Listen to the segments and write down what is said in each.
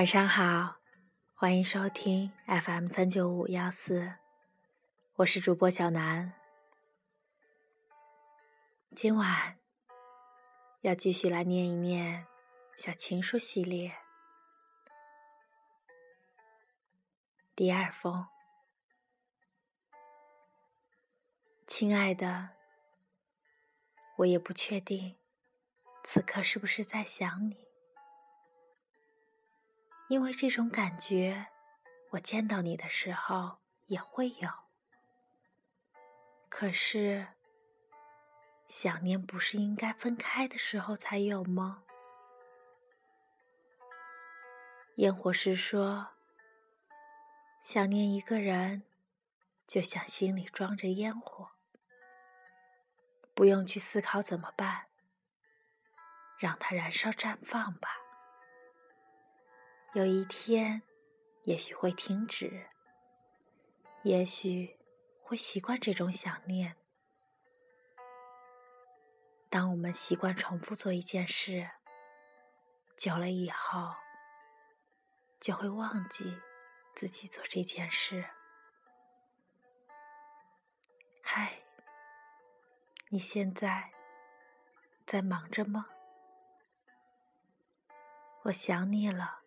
晚上好，欢迎收听 FM 三九五幺四，我是主播小南。今晚要继续来念一念小情书系列第二封。亲爱的，我也不确定此刻是不是在想你。因为这种感觉，我见到你的时候也会有。可是，想念不是应该分开的时候才有吗？烟火师说：“想念一个人，就像心里装着烟火，不用去思考怎么办，让它燃烧绽放吧。”有一天，也许会停止，也许会习惯这种想念。当我们习惯重复做一件事，久了以后，就会忘记自己做这件事。嗨，你现在在忙着吗？我想你了。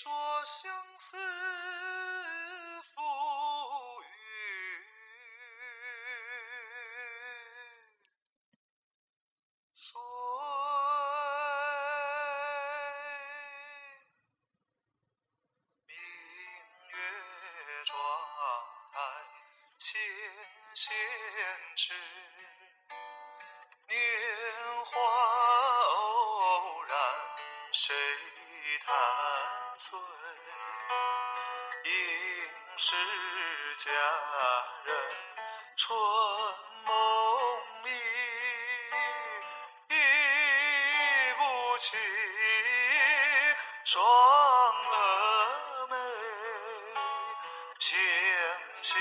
说相思赋予谁？明月妆台纤纤指，年华偶然谁弹？醉应是佳人春梦里，忆不起双蛾眉，纤纤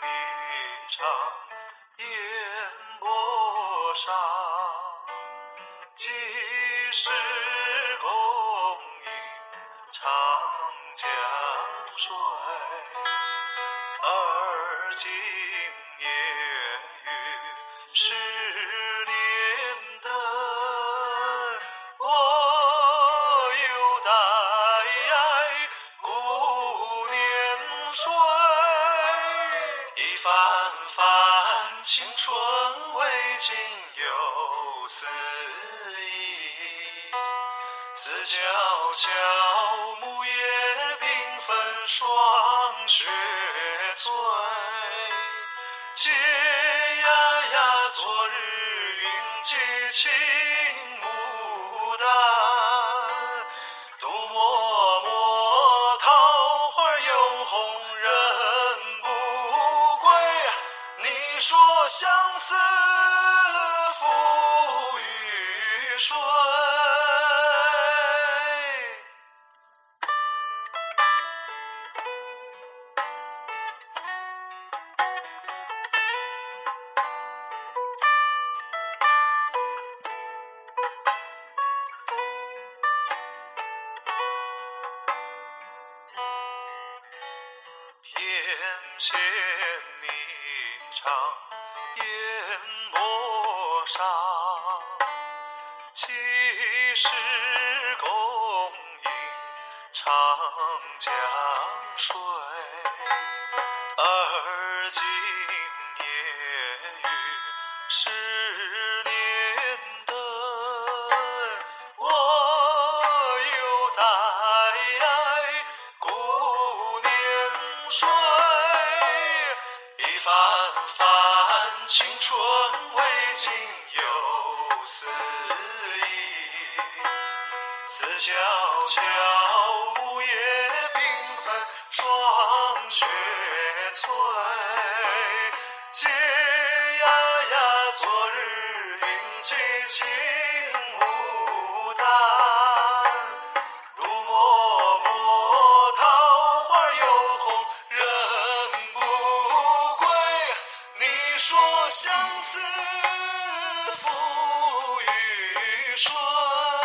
霓裳烟波上，几时？不思议此皎皎木叶缤纷霜雪催嗟呀呀昨日云髻青予谁？牵霓裳，烟波上，时共饮长江水？而今夜雨十年灯，我犹在顾年岁。番番青春未尽又思悄悄木叶缤纷霜雪催嗟呀呀昨日云髻青牡丹独默默桃花又红人不归你说相思赋予谁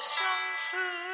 相思。